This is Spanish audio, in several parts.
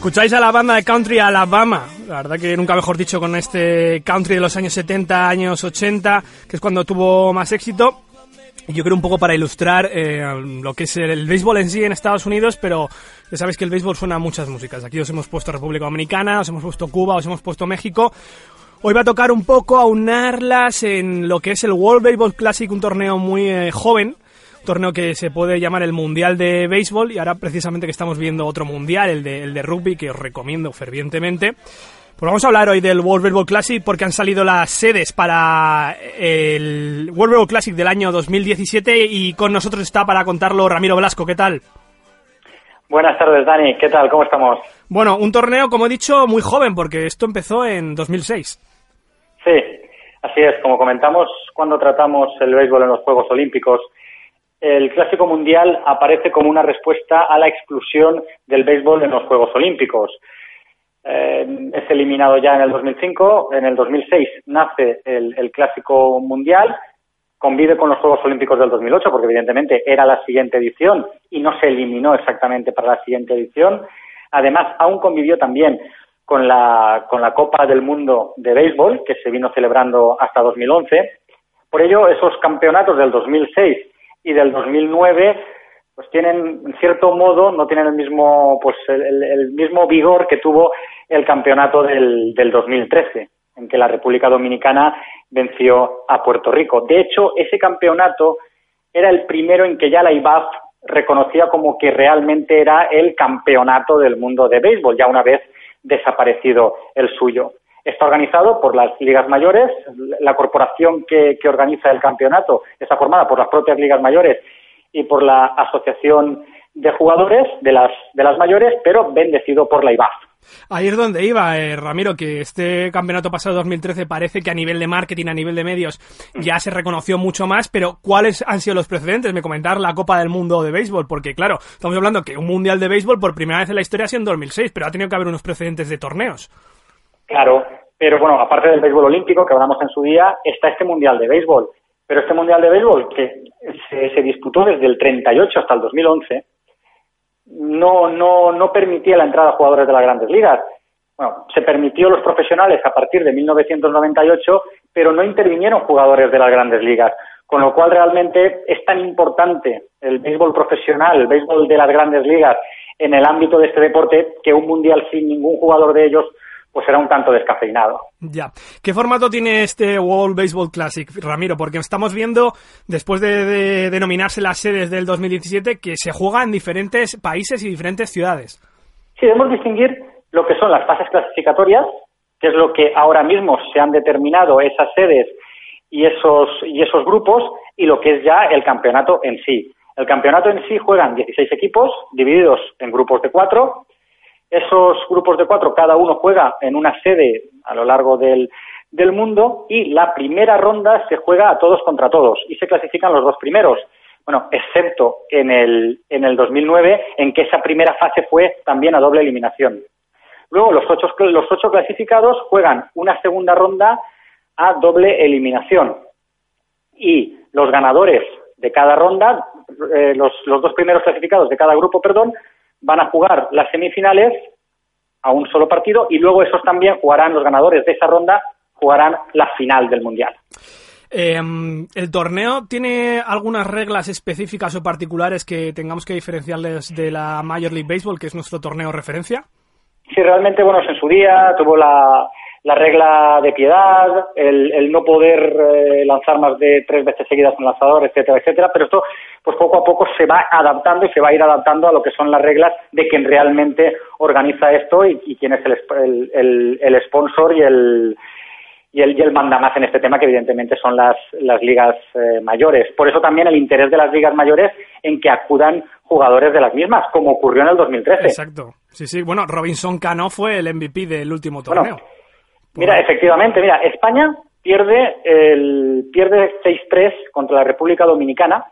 Escucháis a la banda de country Alabama, la verdad que nunca mejor dicho con este country de los años 70, años 80, que es cuando tuvo más éxito. Yo creo un poco para ilustrar eh, lo que es el, béisbol en sí en Estados Unidos, pero ya sabéis que el béisbol suena a muchas músicas. Aquí os hemos puesto República Dominicana, os hemos puesto Cuba, os hemos puesto México. Hoy va a tocar un poco aunarlas en lo que es el World Baseball Classic, un torneo muy eh, joven, torneo que se puede llamar el Mundial de Béisbol y ahora precisamente que estamos viendo otro Mundial, el de, el de rugby, que os recomiendo fervientemente. Pues vamos a hablar hoy del World Baseball Classic porque han salido las sedes para el World Baseball Classic del año 2017 y con nosotros está para contarlo Ramiro Velasco. ¿Qué tal? Buenas tardes, Dani. ¿Qué tal? ¿Cómo estamos? Bueno, un torneo, como he dicho, muy joven porque esto empezó en 2006. Sí, así es. Como comentamos cuando tratamos el béisbol en los Juegos Olímpicos, el Clásico Mundial aparece como una respuesta a la exclusión del béisbol en los Juegos Olímpicos. Eh, es eliminado ya en el 2005, en el 2006 nace el, Clásico Mundial, convive con los Juegos Olímpicos del 2008, porque evidentemente era la siguiente edición y no se eliminó exactamente para la siguiente edición. Además, aún convivió también con la, con la Copa del Mundo de Béisbol, que se vino celebrando hasta 2011. Por ello, esos campeonatos del 2006 y del 2009 pues tienen en cierto modo no tienen el mismo pues el, mismo vigor que tuvo el campeonato del, del 2013 en que la República Dominicana venció a Puerto Rico. De hecho, ese campeonato era el primero en que ya la IBAF reconocía como que realmente era el campeonato del mundo de béisbol, ya una vez desaparecido el suyo. Está organizado por las ligas mayores, la corporación que, organiza el campeonato está formada por las propias ligas mayores y por la asociación de jugadores de las, de las mayores, pero bendecido por la IBAF. Ahí es donde iba, eh, Ramiro, que este campeonato pasado 2013 parece que a nivel de marketing, a nivel de medios, ya se reconoció mucho más, pero ¿cuáles han sido los precedentes? Me comentar la Copa del Mundo de Béisbol, porque claro, estamos hablando que un Mundial de Béisbol por primera vez en la historia ha sido en 2006, pero ha tenido que haber unos precedentes de torneos. Claro, pero bueno, aparte del béisbol olímpico que hablamos en su día, está este Mundial de Béisbol. Pero este Mundial de Béisbol, que se, disputó desde el 38 hasta el 2011, no, no, no permitía la entrada a jugadores de las grandes ligas. Bueno, se permitió los profesionales a partir de 1998, pero no intervinieron jugadores de las grandes ligas. Con lo cual, realmente es tan importante el béisbol profesional, el béisbol de las grandes ligas en el ámbito de este deporte, que un mundial sin ningún jugador de ellos pues era un tanto descafeinado. Ya. ¿Qué formato tiene este World Baseball Classic, Ramiro? Porque estamos viendo, después de, denominarse las sedes del 2017, que se juega en diferentes países y diferentes ciudades. Sí, debemos distinguir lo que son las fases clasificatorias, que es lo que ahora mismo se han determinado esas sedes y esos, y esos grupos, y lo que es ya el campeonato en sí. El campeonato en sí juegan 16 equipos, divididos en grupos de cuatro, esos grupos de cuatro, cada uno juega en una sede a lo largo del, del mundo y la primera ronda se juega a todos contra todos y se clasifican los dos primeros. Bueno, excepto en el, en el 2009, en que esa primera fase fue también a doble eliminación. Luego, los ocho, los ocho clasificados juegan una segunda ronda a doble eliminación. Y los ganadores de cada ronda, eh, los, los dos primeros clasificados de cada grupo, perdón, van a jugar las semifinales a un solo partido y luego esos también jugarán los ganadores de esa ronda jugarán la final del mundial. Em, ¿El torneo tiene algunas reglas específicas o particulares que tengamos que diferenciarles de la Major League Baseball, que es nuestro torneo referencia? Sí, realmente, bueno, en su día tuvo la, la regla de piedad, el, no poder eh, lanzar más de tres veces seguidas un lanzador, etcétera, etcétera, pero esto pues poco a poco se va adaptando y se va a ir adaptando a lo que son las reglas de quien realmente organiza esto y, quién es el, el, el, sponsor y el, y el, y el mandamás en este tema, que evidentemente son las, las ligas eh, mayores. Por eso también el interés de las ligas mayores en que acudan jugadores de las mismas, como ocurrió en el 2013. Exacto. Sí, sí. Bueno, Robinson Cano fue el MVP del último torneo. Mira, efectivamente, mira, España pierde el pierde 6-3 contra la República Dominicana,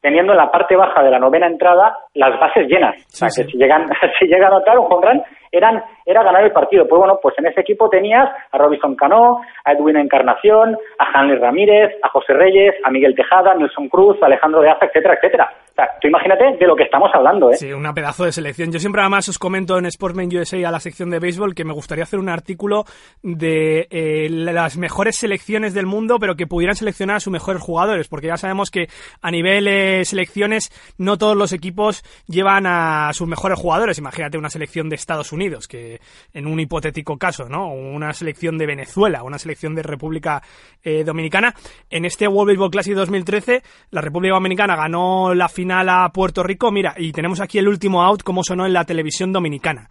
teniendo en la parte baja de la novena entrada las bases llenas. o sea, que si llegan si llega a anotar un home eran era ganar el partido. Pues bueno, pues en ese equipo tenías a Robinson Cano, a Edwin Encarnación, a Hanley Ramírez, a José Reyes, a Miguel Tejada, a Nelson Cruz, a Alejandro de Aza, etcétera, etcétera. Tú imagínate de lo que estamos hablando, ¿eh? Sí, una pedazo de selección. Yo siempre además os comento en Sportsman USA a la sección de béisbol que me gustaría hacer un artículo de eh, las mejores selecciones del mundo, pero que pudieran seleccionar a sus mejores jugadores, porque ya sabemos que a nivel eh, selecciones no todos los equipos llevan a sus mejores jugadores. Imagínate una selección de Estados Unidos, que en un hipotético caso, ¿no? Una selección de Venezuela, una selección de República eh, Dominicana. En este World Baseball Classic 2013, la República Dominicana ganó la final a Puerto Rico. Mira, y tenemos aquí el último out, como sonó en la televisión dominicana.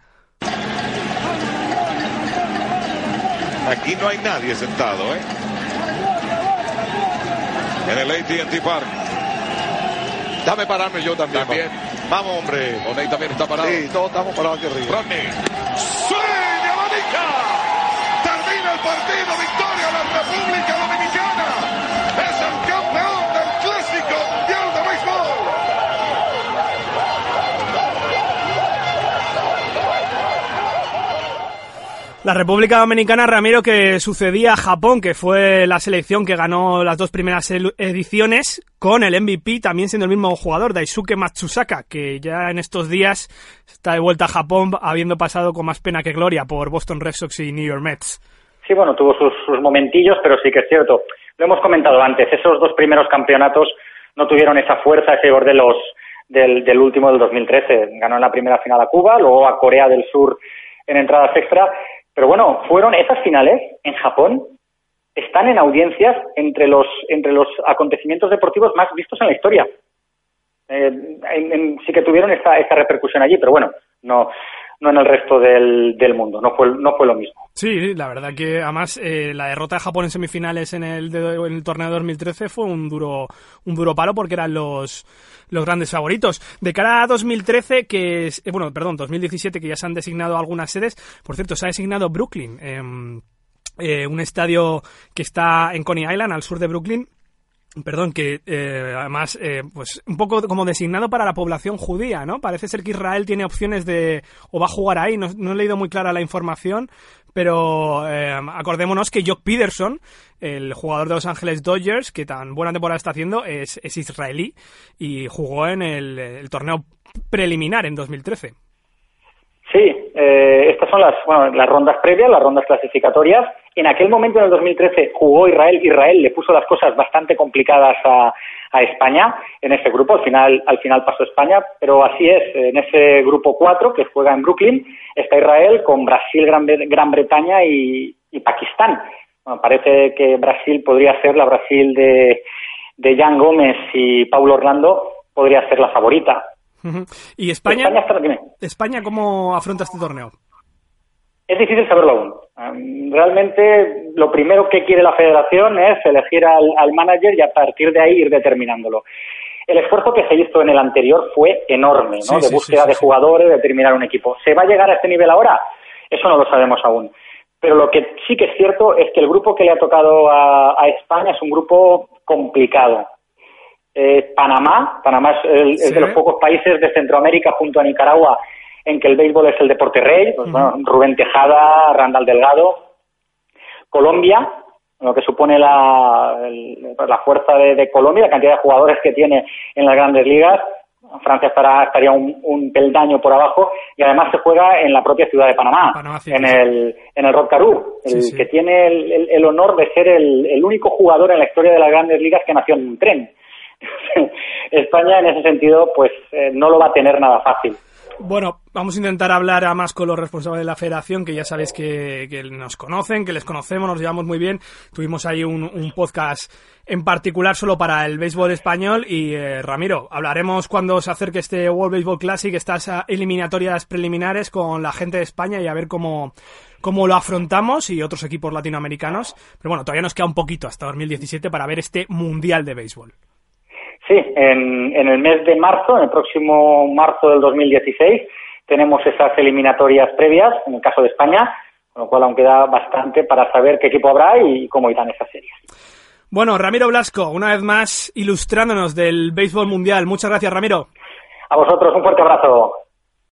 Aquí no hay nadie sentado, ¿eh? En el AT&T Park. Dame pararme yo también. También. Vamos, hombre. Oney también está parado. Sí, todos estamos parados aquí arriba. Rodney. ¡Swing! ¡Abanica! Termina el partido. Victoria de la República Dominicana. La República Dominicana, Ramiro, que sucedía a Japón, que fue la selección que ganó las dos primeras ediciones, con el MVP también siendo el mismo jugador, Daisuke Matsusaka, que ya en estos días está de vuelta a Japón, habiendo pasado con más pena que gloria por Boston Red Sox y New York Mets. Sí, bueno, tuvo sus, sus momentillos, pero sí que es cierto. Lo hemos comentado antes, esos dos primeros campeonatos no tuvieron esa fuerza, ese vigor los, del, del último del 2013. Ganó en la primera final a Cuba, luego a Corea del Sur en entradas extra. Pero bueno, fueron esas finales en Japón, están en audiencias entre los, entre los acontecimientos deportivos más vistos en la historia. Eh, en- sí que tuvieron esta, esta repercusión allí, pero bueno, no, no en el resto del, del mundo, no fue, no fue lo mismo. Sí, la verdad que además eh, la derrota de Japón en semifinales en el, de- en el torneo de 2013 fue un duro, un duro palo porque eran los, los grandes favoritos. De cara a 2013, que es, eh, bueno, perdón, 2017, que ya se han designado algunas sedes. Por cierto, se ha designado Brooklyn, em, eh, un estadio que está en Coney Island, al sur de Brooklyn. Perdón, que eh, además, eh, pues un poco como designado para la población judía, ¿no? Parece ser que Israel tiene opciones de, o va a jugar ahí, no, he leído muy clara la información, pero eh, acordémonos que Jock Peterson, el jugador de Los Ángeles Dodgers, que tan buena temporada está haciendo, es, israelí y jugó en el, el torneo preliminar en 2013. Sí, estas son las, bueno, las rondas previas, las rondas clasificatorias. En aquel momento, en el 2013, jugó Israel. Israel le puso las cosas bastante complicadas a, a España en ese grupo. Al final, al final pasó España, pero así es. En ese grupo 4 que juega en Brooklyn está Israel con Brasil, Gran, Gran Bretaña y, y Pakistán. Bueno, parece que Brasil podría ser la Brasil de, de Jan Gómez y Paulo Orlando, podría ser la favorita. ¿Y España? España. España cómo afronta este torneo? Es difícil saberlo aún. Um, Realmente lo primero que quiere la federación es elegir al, al manager y a partir de ahí ir determinándolo. El esfuerzo que se hizo en el anterior fue enorme, ¿no? Sí, de búsqueda sí, sí, de jugadores, de terminar un equipo. ¿Se va a llegar a este nivel ahora? Eso no lo sabemos aún. Pero lo que sí que es cierto es que el grupo que le ha tocado a, a España es un grupo complicado. Eh, Panamá, Panamá es, el- es de los pocos países de Centroamérica junto a Nicaragua en que el béisbol es el deporte rey, pues, bueno, Rubén Tejada, Randall Delgado, Colombia, lo que supone la, el- la fuerza de, de Colombia, la cantidad de jugadores que tiene en las grandes ligas. Francia estará, estaría un, un peldaño por abajo y además se juega en la propia ciudad de Panamá, en sí. el en el Rod Carew, el Sí, que tiene el, el- el honor de ser el, el único jugador en la historia de las grandes ligas que nació en un tren. España en ese sentido pues eh, no lo va a tener nada fácil. Bueno, vamos a intentar hablar a más con los responsables de la federación, que ya sabéis que, nos conocen, que les conocemos, nos llevamos muy bien. Tuvimos ahí un, un podcast en particular solo para el béisbol español. Y eh, Ramiro, hablaremos cuando se acerque este World Baseball Classic, estas ah, eliminatorias preliminares con la gente de España y a ver cómo, cómo lo afrontamos y otros equipos latinoamericanos. Pero bueno, todavía nos queda un poquito hasta 2017 para ver este Mundial de Béisbol. Sí, en, en el mes de marzo, en el próximo marzo del 2016, tenemos esas eliminatorias previas, en el caso de España, con lo cual aún queda bastante para saber qué equipo habrá y cómo irán esas series. Bueno, Ramiro Blasco, una vez más ilustrándonos del béisbol mundial. Muchas gracias, Ramiro. A vosotros un fuerte abrazo.